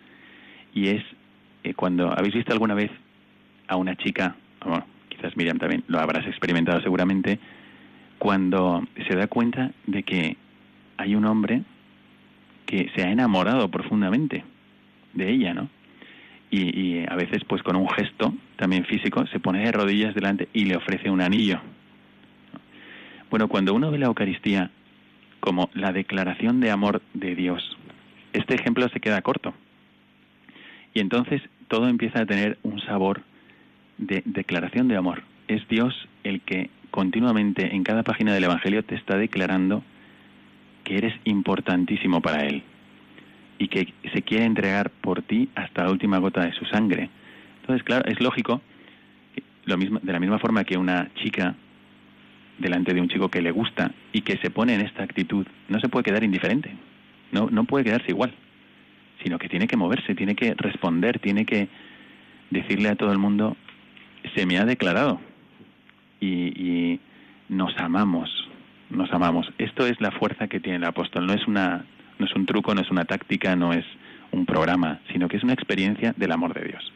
y es eh, cuando habéis visto alguna vez a una chica, bueno, quizás Miriam también lo habrás experimentado seguramente, cuando se da cuenta de que hay un hombre que se ha enamorado profundamente de ella, ¿no? Y, a veces, pues con un gesto también físico, se pone de rodillas delante y le ofrece un anillo. Bueno, cuando uno ve la Eucaristía como la declaración de amor de Dios, este ejemplo se queda corto. Y entonces todo empieza a tener un sabor de declaración de amor. Es Dios el que continuamente en cada página del Evangelio te está declarando que eres importantísimo para Él y que se quiere entregar por ti hasta la última gota de su sangre. Entonces, claro, es lógico, lo mismo, de la misma forma que una chica delante de un chico que le gusta y que se pone en esta actitud, no se puede quedar indiferente, no, no puede quedarse igual, sino que tiene que moverse, tiene que responder, tiene que decirle a todo el mundo, se me ha declarado y, y nos amamos, nos amamos. Esto es la fuerza que tiene el apóstol, no es una no es un truco, no es una táctica, no es un programa, sino que es una experiencia del amor de Dios.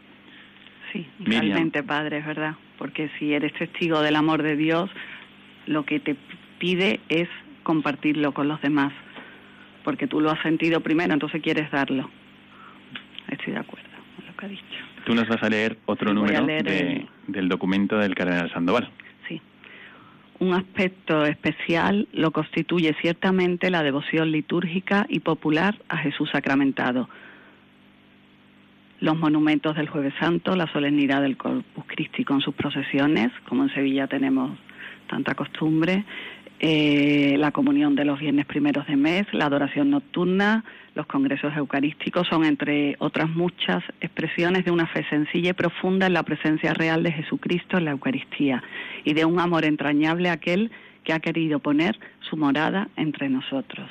Sí, realmente, Padre, es verdad, porque si eres testigo del amor de Dios, lo que te pide es compartirlo con los demás, porque tú lo has sentido primero, entonces quieres darlo. Estoy de acuerdo con lo que ha dicho. Tú nos vas a leer otro número del documento del Cardenal Sandoval. Un aspecto especial lo constituye ciertamente la devoción litúrgica y popular a Jesús sacramentado. Los monumentos del Jueves Santo, la solemnidad del Corpus Christi con sus procesiones, como en Sevilla tenemos tanta costumbre, eh, la comunión de los viernes primeros de mes, la adoración nocturna, los congresos eucarísticos son, entre otras muchas, expresiones de una fe sencilla y profunda en la presencia real de Jesucristo en la Eucaristía y de un amor entrañable a aquel que ha querido poner su morada entre nosotros.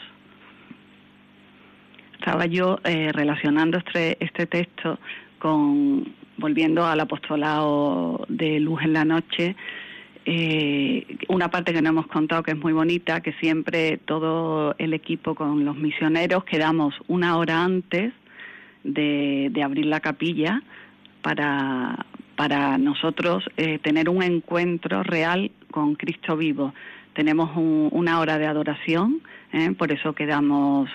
Estaba yo eh, relacionando este, este texto con, volviendo al apostolado de luz en la noche, eh, una parte que no hemos contado que es muy bonita, que siempre todo el equipo con los misioneros quedamos una hora antes de, abrir la capilla para, para nosotros eh, tener un encuentro real con Cristo vivo. Tenemos una hora de adoración, ¿eh? por eso quedamos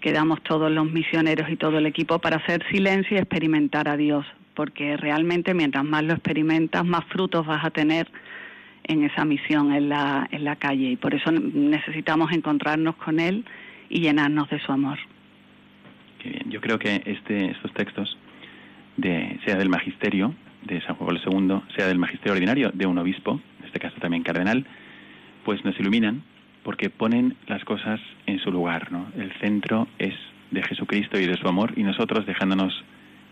quedamos todos los misioneros y todo el equipo para hacer silencio y experimentar a Dios, porque realmente mientras más lo experimentas, más frutos vas a tener en esa misión en la, en la calle y por eso necesitamos encontrarnos con Él y llenarnos de su amor. Qué bien. Yo creo que este, estos textos, de, sea del magisterio de San Juan Pablo II, sea del magisterio ordinario de un obispo, en este caso también cardenal, pues nos iluminan porque ponen las cosas en su lugar. ¿no? El centro es de Jesucristo y de su amor y nosotros dejándonos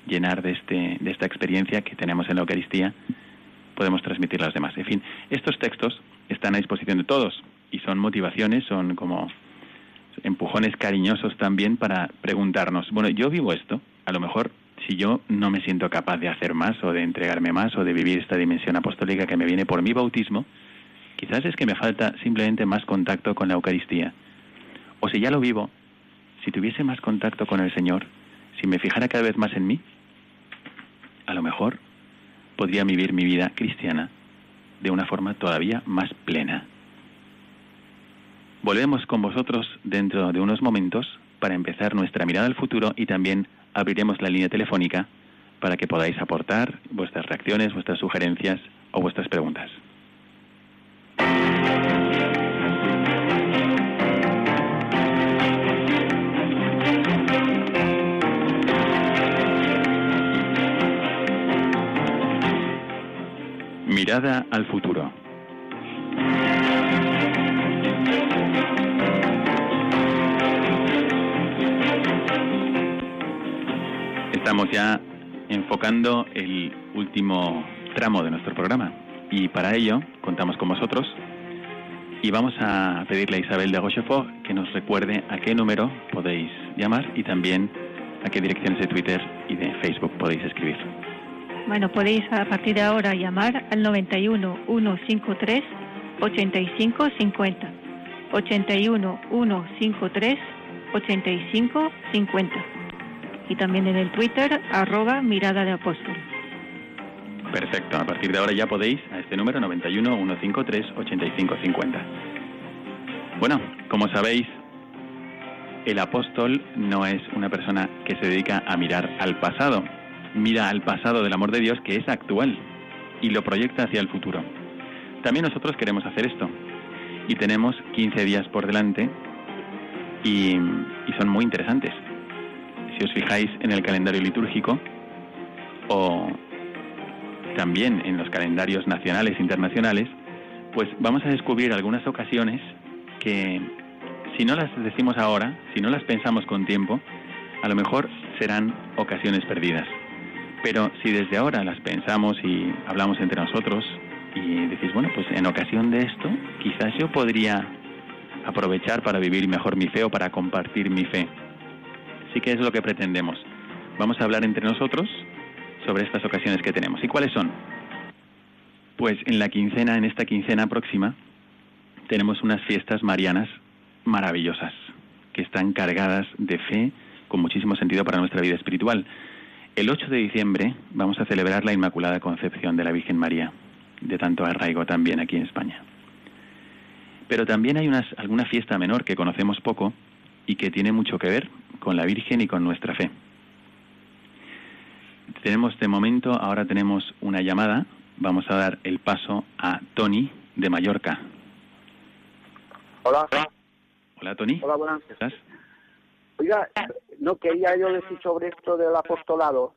llenar de, este, de esta experiencia que tenemos en la Eucaristía, podemos transmitir a los demás. En fin, estos textos están a disposición de todos y son motivaciones, son como empujones cariñosos también para preguntarnos, bueno, yo vivo esto, a lo mejor si yo no me siento capaz de hacer más o de entregarme más o de vivir esta dimensión apostólica que me viene por mi bautismo, Quizás es que me falta simplemente más contacto con la Eucaristía. O si ya lo vivo, si tuviese más contacto con el Señor, si me fijara cada vez más en mí, a lo mejor podría vivir mi vida cristiana de una forma todavía más plena. Volvemos con vosotros dentro de unos momentos para empezar nuestra mirada al futuro y también abriremos la línea telefónica para que podáis aportar vuestras reacciones, vuestras sugerencias o vuestras preguntas. Mirada al futuro. Estamos ya enfocando el último tramo de nuestro programa y para ello contamos con vosotros y vamos a pedirle a Isabel de Rochefort que nos recuerde a qué número podéis llamar y también a qué direcciones de Twitter y de Facebook podéis escribir. Bueno, podéis a partir de ahora llamar al 91 153 85 50. 81 153 85 50. Y también en el Twitter, arroba mirada de apóstol. Perfecto, a partir de ahora ya podéis a este número 91 153 85 50. Bueno, como sabéis, el apóstol no es una persona que se dedica a mirar al pasado, mira al pasado del amor de Dios que es actual y lo proyecta hacia el futuro. También nosotros queremos hacer esto y tenemos 15 días por delante y, son muy interesantes. Si os fijáis en el calendario litúrgico o también en los calendarios nacionales e internacionales, pues vamos a descubrir algunas ocasiones que si no las decimos ahora, si no las pensamos con tiempo, a lo mejor serán ocasiones perdidas. Pero si desde ahora las pensamos y hablamos entre nosotros y decís, bueno, pues en ocasión de esto, quizás yo podría aprovechar para vivir mejor mi fe o para compartir mi fe. Sí que es lo que pretendemos. Vamos a hablar entre nosotros sobre estas ocasiones que tenemos. ¿Y cuáles son? Pues en la quincena, en esta quincena próxima, tenemos unas fiestas marianas maravillosas, que están cargadas de fe con muchísimo sentido para nuestra vida espiritual. El 8 de diciembre vamos a celebrar la Inmaculada Concepción de la Virgen María, de tanto arraigo también aquí en España. Pero también hay unas, alguna fiesta menor que conocemos poco y que tiene mucho que ver con la Virgen y con nuestra fe. Tenemos de momento, ahora tenemos una llamada. Vamos a dar el paso a Tony de Mallorca. Hola. Hola, Tony. Hola, buenas. ¿Estás? Oiga, no quería yo decir sobre esto del apostolado,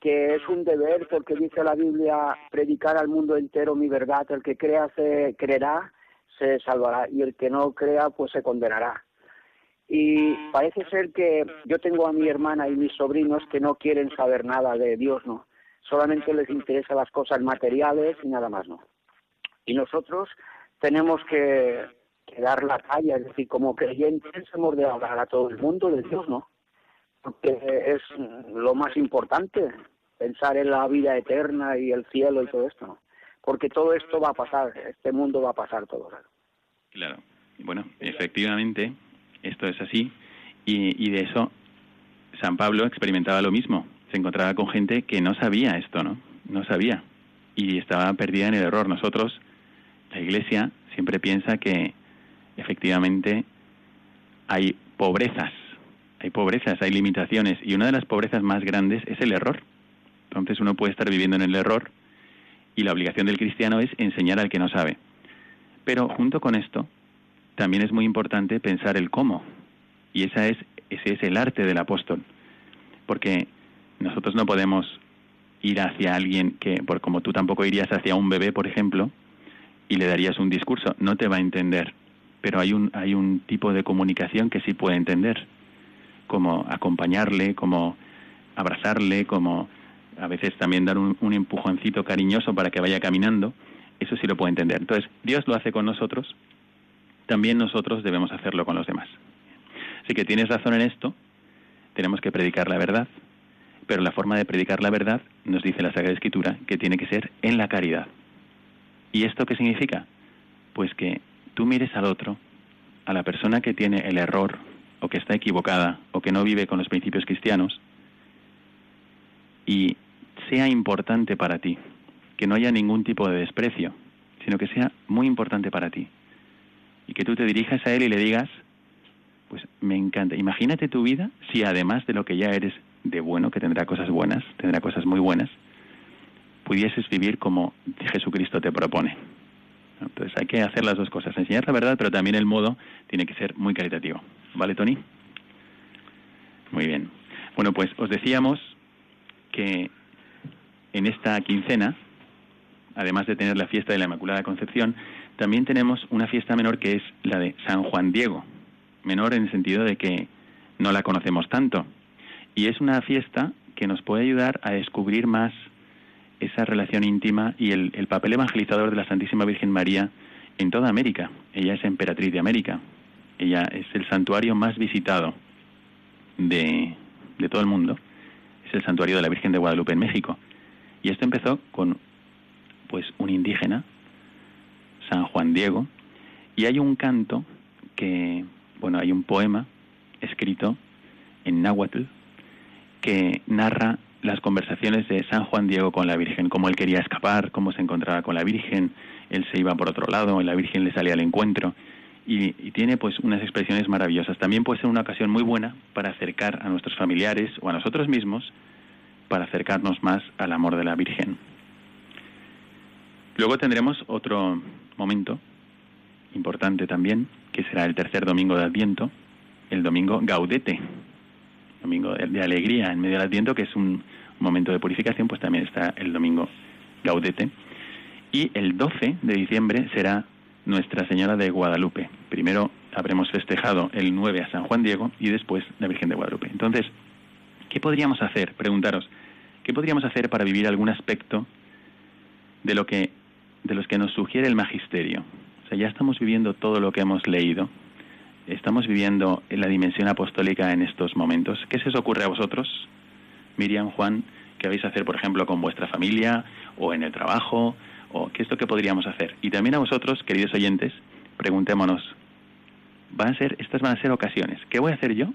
que es un deber porque dice la Biblia predicar al mundo entero mi verdad, el que crea se creerá, se salvará y el que no crea pues se condenará. Y parece ser que yo tengo a mi hermana y mis sobrinos que no quieren saber nada de Dios, ¿no? Solamente les interesan las cosas materiales y nada más, ¿no? Y nosotros tenemos que, que dar la talla, es decir, como creyentes hemos de hablar a todo el mundo de Dios, ¿no? Porque es lo más importante, pensar en la vida eterna y el cielo y todo esto, ¿no? Porque todo esto va a pasar, este mundo va a pasar todo. Claro. Bueno, efectivamente, esto es así. Y, y de eso San Pablo experimentaba lo mismo. Se encontraba con gente que no sabía esto, ¿no? No sabía. Y estaba perdida en el error. Nosotros, la Iglesia, siempre piensa que efectivamente hay pobrezas. Hay pobrezas, hay limitaciones. Y una de las pobrezas más grandes es el error. Entonces uno puede estar viviendo en el error y la obligación del cristiano es enseñar al que no sabe. Pero junto con esto, también es muy importante pensar el cómo. Y esa es, ese es el arte del apóstol. Porque nosotros no podemos ir hacia alguien que, por como tú tampoco irías hacia un bebé, por ejemplo, y le darías un discurso, no te va a entender. Pero hay un, hay un tipo de comunicación que sí puede entender, como acompañarle, como abrazarle, como a veces también dar un, un empujoncito cariñoso para que vaya caminando, eso sí lo puede entender. Entonces, Dios lo hace con nosotros, también nosotros debemos hacerlo con los demás. Así que tienes razón en esto, tenemos que predicar la verdad, pero la forma de predicar la verdad, nos dice la Sagrada Escritura, que tiene que ser en la caridad. ¿Y esto qué significa? Pues que tú mires al otro, a la persona que tiene el error, o que está equivocada, o que no vive con los principios cristianos, y sea importante para ti, que no haya ningún tipo de desprecio, sino que sea muy importante para ti. Y que tú te dirijas a él y le digas, pues me encanta. Imagínate tu vida si además de lo que ya eres de bueno, que tendrá cosas buenas, tendrá cosas muy buenas, pudieses vivir como Jesucristo te propone. Entonces hay que hacer las dos cosas, enseñar la verdad, pero también el modo tiene que ser muy caritativo. ¿Vale, Tony? Muy bien. Bueno, pues os decíamos que en esta quincena, además de tener la fiesta de la Inmaculada Concepción, también tenemos una fiesta menor que es la de San Juan Diego. Menor en el sentido de que no la conocemos tanto. Y es una fiesta que nos puede ayudar a descubrir más esa relación íntima y el, el, papel evangelizador de la Santísima Virgen María en toda América. Ella es emperatriz de América. Ella es el santuario más visitado de, de todo el mundo. Es el santuario de la Virgen de Guadalupe en México. Y esto empezó con pues un indígena, San Juan Diego, y hay un canto que, bueno, hay un poema escrito en náhuatl que narra las conversaciones de San Juan Diego con la Virgen, cómo él quería escapar, cómo se encontraba con la Virgen, él se iba por otro lado, y la Virgen le salía al encuentro, y, y, tiene pues unas expresiones maravillosas. También puede ser una ocasión muy buena para acercar a nuestros familiares o a nosotros mismos, para acercarnos más al amor de la Virgen. Luego tendremos otro momento importante también, que será el tercer domingo de Adviento, el domingo Gaudete, domingo de, alegría en medio del Adviento, que es un momento de purificación, pues también está el domingo Gaudete. Y el 12 de diciembre será Nuestra Señora de Guadalupe. Primero habremos festejado el 9 a San Juan Diego y después la Virgen de Guadalupe. Entonces, ¿qué podríamos hacer? Preguntaros, ¿qué podríamos hacer para vivir algún aspecto de lo que de los que nos sugiere el magisterio? O sea, ya estamos viviendo todo lo que hemos leído, estamos viviendo la dimensión apostólica en estos momentos. ¿Qué se os ocurre a vosotros, Miriam, Juan, qué vais a hacer, por ejemplo, con vuestra familia o en el trabajo? ¿O qué es lo que podríamos hacer? Y también a vosotros, queridos oyentes, preguntémonos, van a ser, estas van a ser ocasiones. ¿Qué voy a hacer yo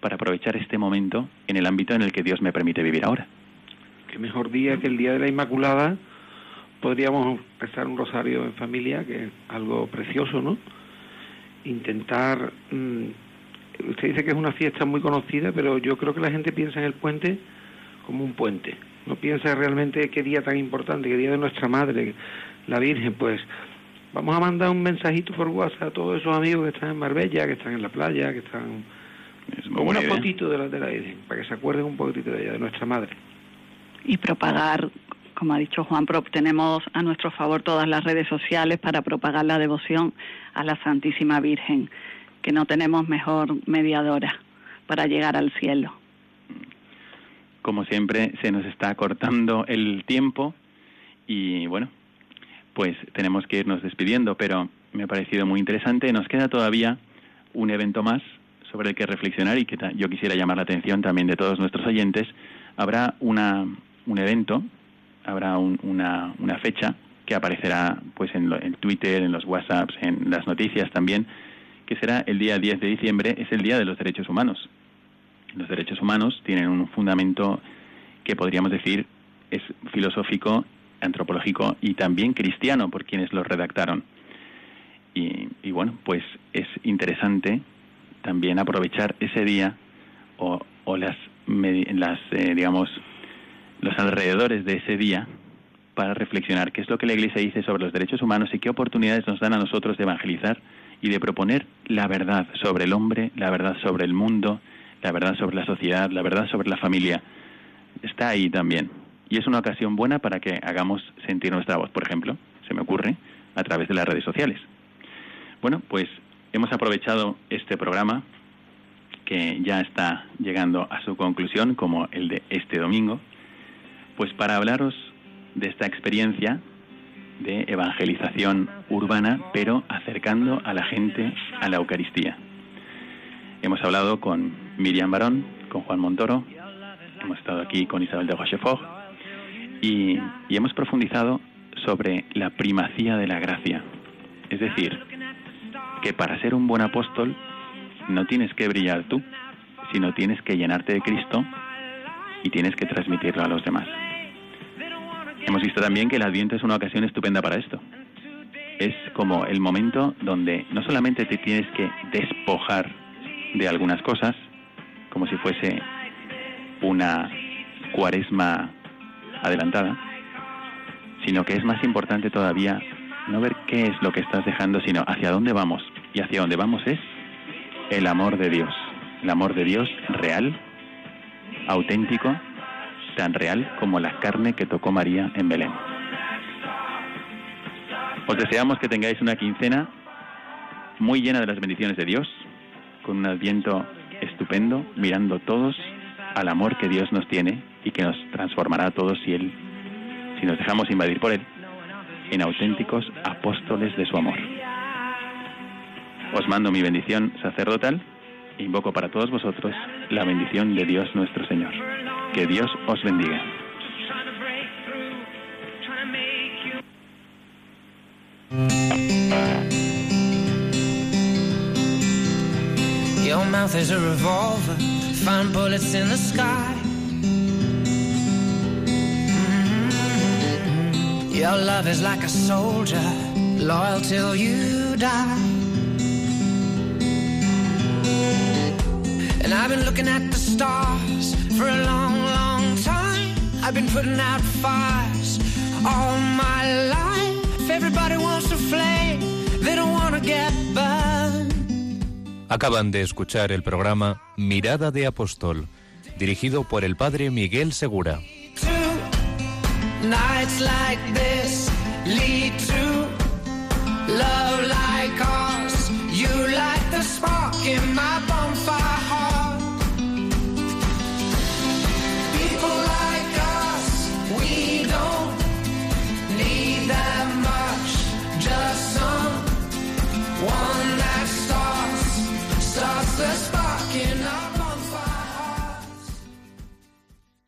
para aprovechar este momento en el ámbito en el que Dios me permite vivir ahora? Qué mejor día que el Día de la Inmaculada. Podríamos rezar un rosario en familia, que es algo precioso, ¿no? Intentar mmm, usted dice que es una fiesta muy conocida pero yo creo que la gente piensa en el puente como un puente. No piensa realmente qué día tan importante qué día de nuestra madre la Virgen. Pues vamos a mandar un mensajito por WhatsApp a todos esos amigos que están en Marbella que están en la playa que están con una fotito de la, de la Virgen para que se acuerden un poquitito de ella de nuestra madre. Y propagar como ha dicho Juan, tenemos a nuestro favor todas las redes sociales para propagar la devoción a la Santísima Virgen, que no tenemos mejor mediadora para llegar al cielo. Como siempre, se nos está cortando el tiempo y bueno, pues tenemos que irnos despidiendo, pero me ha parecido muy interesante. Nos queda todavía un evento más sobre el que reflexionar y que yo quisiera llamar la atención también de todos nuestros oyentes. Habrá una, un evento, habrá una, una fecha que aparecerá pues en, en Twitter, en los WhatsApps, en las noticias también, que será el día 10 de diciembre, es el Día de los Derechos Humanos. Los derechos humanos tienen un fundamento que podríamos decir es filosófico, antropológico y también cristiano por quienes los redactaron. Y, bueno, pues es interesante también aprovechar ese día o, o las, las eh, digamos, los alrededores de ese día para reflexionar qué es lo que la Iglesia dice sobre los derechos humanos y qué oportunidades nos dan a nosotros de evangelizar y de proponer la verdad sobre el hombre, la verdad sobre el mundo, la verdad sobre la sociedad, la verdad sobre la familia. Está ahí también. Y es una ocasión buena para que hagamos sentir nuestra voz, por ejemplo, se me ocurre, a través de las redes sociales. Bueno, pues hemos aprovechado este programa que ya está llegando a su conclusión, como el de este domingo, pues para hablaros de esta experiencia de evangelización urbana, pero acercando a la gente a la Eucaristía. Hemos hablado con Miriam Barón, con Juan Montoro, hemos estado aquí con Isabel de Rochefort y, y hemos profundizado sobre la primacía de la gracia. Es decir, que para ser un buen apóstol no tienes que brillar tú, sino tienes que llenarte de Cristo y tienes que transmitirlo a los demás. Hemos visto también que el Adviento es una ocasión estupenda para esto. Es como el momento donde no solamente te tienes que despojar de algunas cosas, como si fuese una cuaresma adelantada, sino que es más importante todavía no ver qué es lo que estás dejando, sino hacia dónde vamos. Y hacia dónde vamos es el amor de Dios. El amor de Dios real, auténtico, tan real como la carne que tocó María en Belén. Os deseamos que tengáis una quincena muy llena de las bendiciones de Dios, con un adviento estupendo, mirando todos al amor que Dios nos tiene y que nos transformará a todos si Él, si nos dejamos invadir por Él, en auténticos apóstoles de su amor. Os mando mi bendición sacerdotal e invoco para todos vosotros la bendición de Dios nuestro Señor. Que Dios os bendiga. Your mouth is a revolver, find bullets in the sky. Mm-hmm. Your love is like a soldier, loyal till you die. And I've been looking at the stars for a long, long time. I've been putting out fires all my life. Everybody wants to flame, they don't want to get burned. Acaban de escuchar el programa Mirada de Apóstol, dirigido por el padre Miguel Segura. Nights like this lead to love like